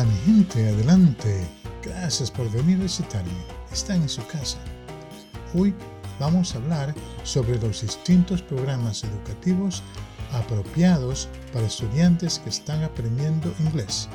Hola gente, adelante. Gracias por venir a visitarme. Están en su casa. Hoy vamos a hablar sobre los distintos programas educativos apropiados para estudiantes que están aprendiendo inglés.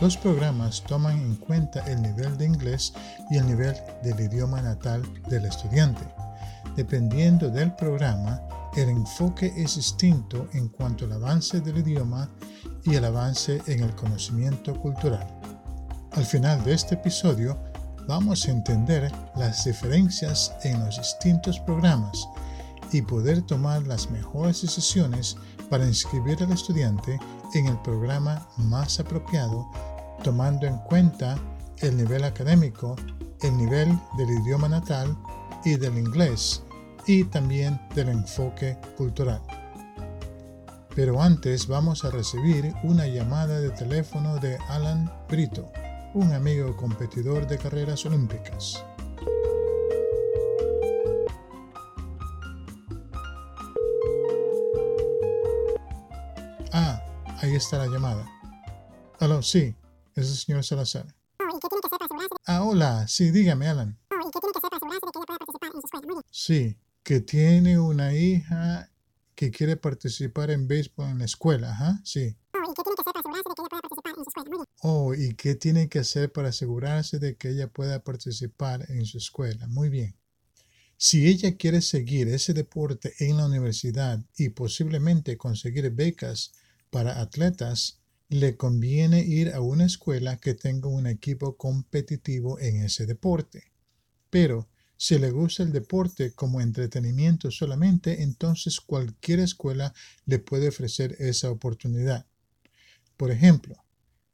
Los programas toman en cuenta el nivel de inglés y el nivel del idioma natal del estudiante. Dependiendo del programa, el enfoque es distinto en cuanto al avance del idioma y el avance en el conocimiento cultural. Al final de este episodio vamos a entender las diferencias en los distintos programas y poder tomar las mejores decisiones para inscribir al estudiante en el programa más apropiado, tomando en cuenta el nivel académico, el nivel del idioma natal y del inglés y también del enfoque cultural. Pero antes vamos a recibir una llamada de teléfono de Alan Brito, un amigo competidor de carreras olímpicas. Ah, ahí está la llamada. Aló, sí, es el señor Salazar. Ah, hola, sí, dígame, Alan. Sí, que tiene una hija que quiere participar en béisbol en la escuela, ¿ajá? Sí. Oh, ¿y qué tiene que hacer para asegurarse de que ella pueda participar en su escuela? Muy bien. Si ella quiere seguir ese deporte en la universidad y posiblemente conseguir becas para atletas, le conviene ir a una escuela que tenga un equipo competitivo en ese deporte. Pero si le gusta el deporte como entretenimiento solamente, entonces cualquier escuela le puede ofrecer esa oportunidad. Por ejemplo,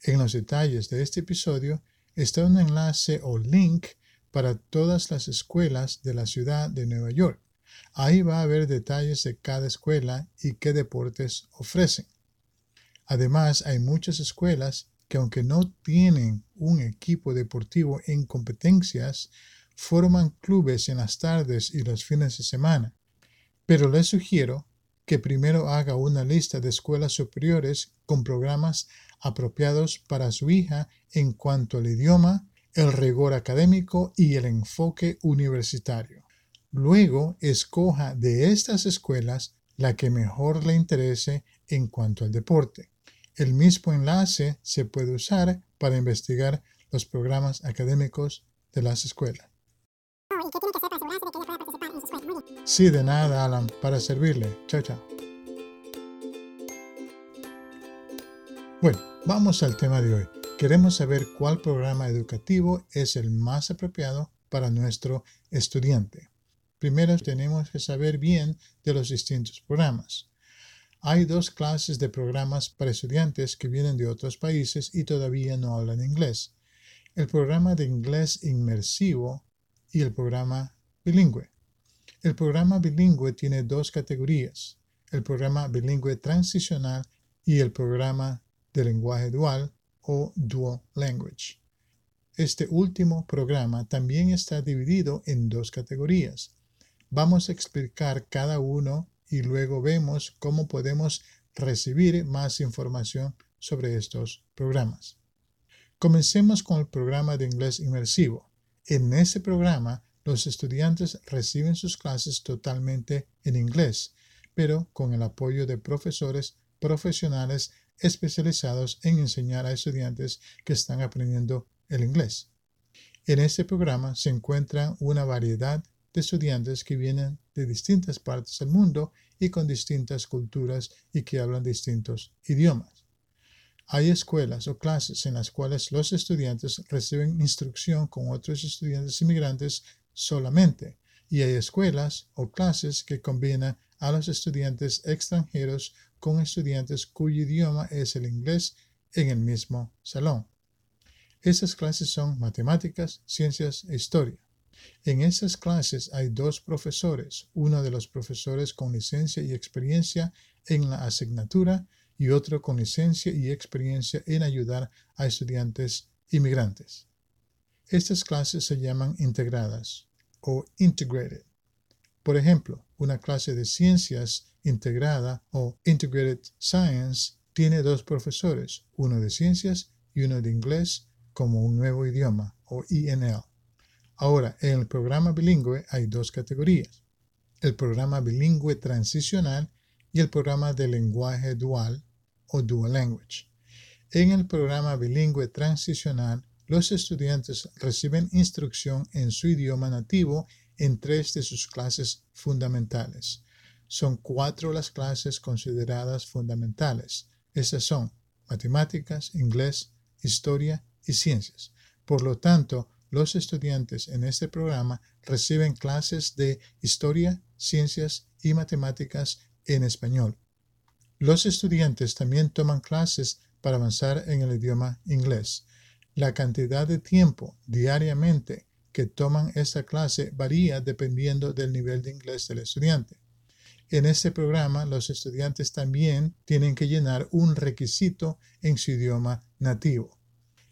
en los detalles de este episodio está un enlace o link para todas las escuelas de la ciudad de Nueva York. Ahí va a haber detalles de cada escuela y qué deportes ofrecen. Además, hay muchas escuelas que aunque no tienen un equipo deportivo en competencias, forman clubes en las tardes y los fines de semana, pero les sugiero que primero haga una lista de escuelas superiores con programas apropiados para su hija en cuanto al idioma, el rigor académico y el enfoque universitario. Luego escoja de estas escuelas la que mejor le interese en cuanto al deporte. El mismo enlace se puede usar para investigar los programas académicos de las escuelas. Sí, de nada, Alan, para servirle. Chao, chao. Bueno, vamos al tema de hoy. Queremos saber cuál programa educativo es el más apropiado para nuestro estudiante. Primero tenemos que saber bien de los distintos programas. Hay dos clases de programas para estudiantes que vienen de otros países y todavía no hablan inglés. El programa de inglés inmersivo y el programa bilingüe. El programa bilingüe tiene dos categorías, el programa bilingüe transicional y el programa de lenguaje dual o dual language. Este último programa también está dividido en dos categorías. Vamos a explicar cada uno y luego vemos cómo podemos recibir más información sobre estos programas. Comencemos con el programa de inglés inmersivo. En ese programa, los estudiantes reciben sus clases totalmente en inglés, pero con el apoyo de profesores profesionales especializados en enseñar a estudiantes que están aprendiendo el inglés. En este programa se encuentra una variedad de estudiantes que vienen de distintas partes del mundo y con distintas culturas y que hablan distintos idiomas. Hay escuelas o clases en las cuales los estudiantes reciben instrucción con otros estudiantes inmigrantes solamente, y hay escuelas o clases que combinan a los estudiantes extranjeros con estudiantes cuyo idioma es el inglés en el mismo salón. Esas clases son matemáticas, ciencias e historia. En esas clases hay dos profesores, uno de los profesores con licencia y experiencia en la asignatura y otro con licencia y experiencia en ayudar a estudiantes inmigrantes. Estas clases se llaman integradas o integrated. Por ejemplo, una clase de ciencias integrada o integrated science tiene dos profesores, uno de ciencias y uno de inglés como un nuevo idioma o INL. Ahora, en el programa bilingüe hay dos categorías. El programa bilingüe transicional y el programa de lenguaje dual o dual language. En el programa bilingüe transicional, los estudiantes reciben instrucción en su idioma nativo en tres de sus clases fundamentales. Son cuatro las clases consideradas fundamentales. Esas son matemáticas, inglés, historia y ciencias. Por lo tanto, los estudiantes en este programa reciben clases de historia, ciencias y matemáticas en español. Los estudiantes también toman clases para avanzar en el idioma inglés. La cantidad de tiempo diariamente que toman esta clase varía dependiendo del nivel de inglés del estudiante. En este programa, los estudiantes también tienen que llenar un requisito en su idioma nativo.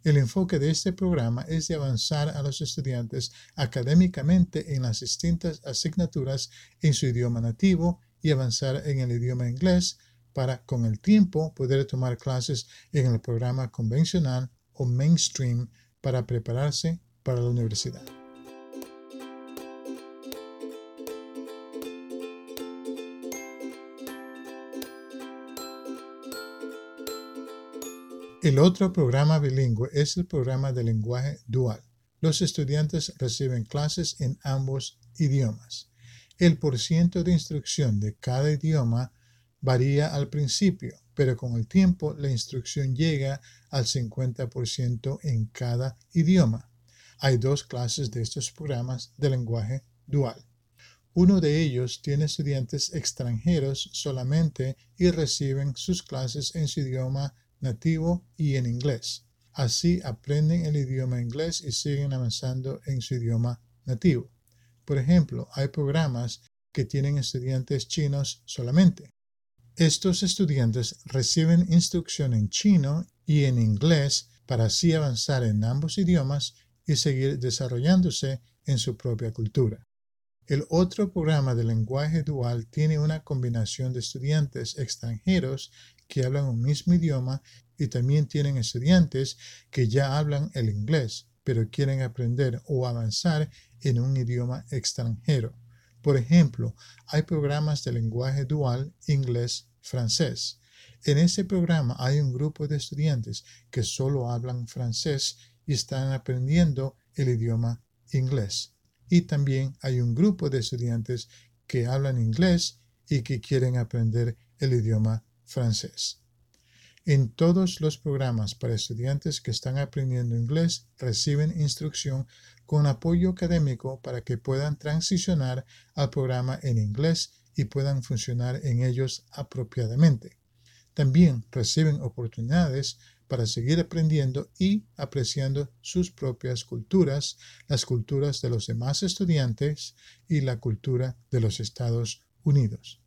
El enfoque de este programa es de avanzar a los estudiantes académicamente en las distintas asignaturas en su idioma nativo y avanzar en el idioma inglés para con el tiempo poder tomar clases en el programa convencional o mainstream para prepararse para la universidad. El otro programa bilingüe es el programa de lenguaje dual. Los estudiantes reciben clases en ambos idiomas. El porciento de instrucción de cada idioma varía al principio, pero con el tiempo la instrucción llega al 50% en cada idioma. Hay dos clases de estos programas de lenguaje dual. Uno de ellos tiene estudiantes extranjeros solamente y reciben sus clases en su idioma nativo y en inglés. Así aprenden el idioma inglés y siguen avanzando en su idioma nativo. Por ejemplo, hay programas que tienen estudiantes chinos solamente. Estos estudiantes reciben instrucción en chino y en inglés para así avanzar en ambos idiomas y seguir desarrollándose en su propia cultura. El otro programa de lenguaje dual tiene una combinación de estudiantes extranjeros que hablan un mismo idioma y también tienen estudiantes que ya hablan el inglés, pero quieren aprender o avanzar en un idioma extranjero. Por ejemplo, hay programas de lenguaje dual inglés-francés. En ese programa hay un grupo de estudiantes que solo hablan francés y están aprendiendo el idioma inglés. Y también hay un grupo de estudiantes que hablan inglés y que quieren aprender el idioma francés. En todos los programas para estudiantes que están aprendiendo inglés reciben instrucción con apoyo académico para que puedan transicionar al programa en inglés y puedan funcionar en ellos apropiadamente. También reciben oportunidades para seguir aprendiendo y apreciando sus propias culturas, las culturas de los demás estudiantes y la cultura de los Estados Unidos.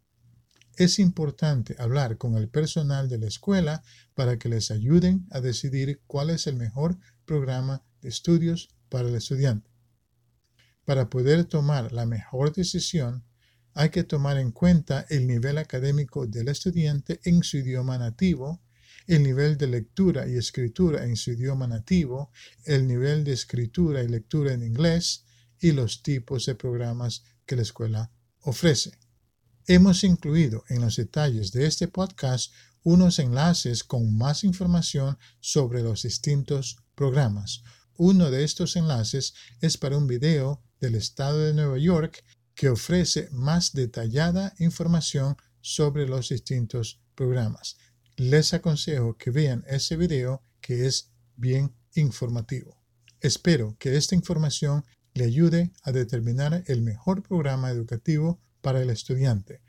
Es importante hablar con el personal de la escuela para que les ayuden a decidir cuál es el mejor programa de estudios para el estudiante. Para poder tomar la mejor decisión, hay que tomar en cuenta el nivel académico del estudiante en su idioma nativo, el nivel de lectura y escritura en su idioma nativo, el nivel de escritura y lectura en inglés y los tipos de programas que la escuela ofrece. Hemos incluido en los detalles de este podcast unos enlaces con más información sobre los distintos programas. Uno de estos enlaces es para un video del estado de Nueva York que ofrece más detallada información sobre los distintos programas. Les aconsejo que vean ese video que es bien informativo. Espero que esta información le ayude a determinar el mejor programa educativo para el estudiante.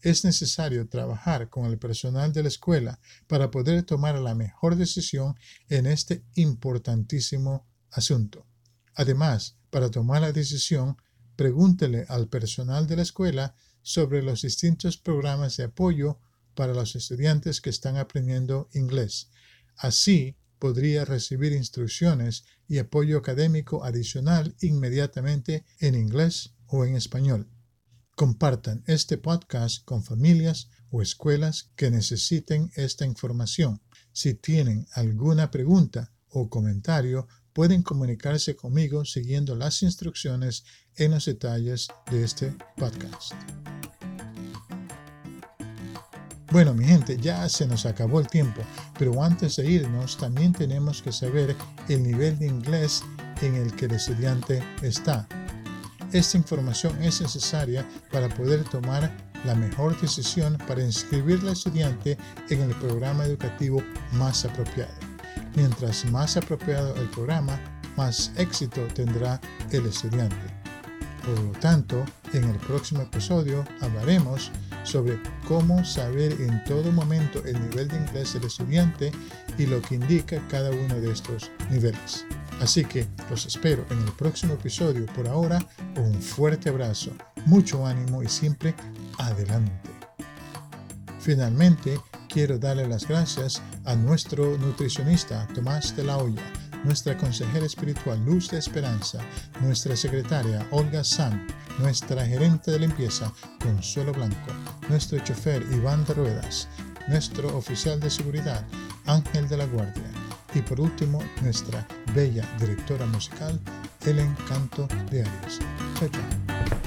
Es necesario trabajar con el personal de la escuela para poder tomar la mejor decisión en este importantísimo asunto. Además, para tomar la decisión, pregúntele al personal de la escuela sobre los distintos programas de apoyo para los estudiantes que están aprendiendo inglés. Así podría recibir instrucciones y apoyo académico adicional inmediatamente en inglés o en español. Compartan este podcast con familias o escuelas que necesiten esta información. Si tienen alguna pregunta o comentario, pueden comunicarse conmigo siguiendo las instrucciones en los detalles de este podcast. Bueno, mi gente, ya se nos acabó el tiempo, pero antes de irnos también tenemos que saber el nivel de inglés en el que el estudiante está. Esta información es necesaria para poder tomar la mejor decisión para inscribir al estudiante en el programa educativo más apropiado. Mientras más apropiado el programa, más éxito tendrá el estudiante. Por lo tanto, en el próximo episodio hablaremos sobre cómo saber en todo momento el nivel de inglés del estudiante y lo que indica cada uno de estos niveles. Así que los espero en el próximo episodio. Por ahora, un fuerte abrazo, mucho ánimo y siempre adelante. Finalmente, quiero darle las gracias a nuestro nutricionista Tomás de la Hoya, nuestra consejera espiritual Luz de Esperanza, nuestra secretaria Olga San, nuestra gerente de limpieza Consuelo Blanco, nuestro chofer Iván de Ruedas, nuestro oficial de seguridad Ángel de la Guardia y por último nuestra bella directora musical El Encanto de Arias. Chao, chao.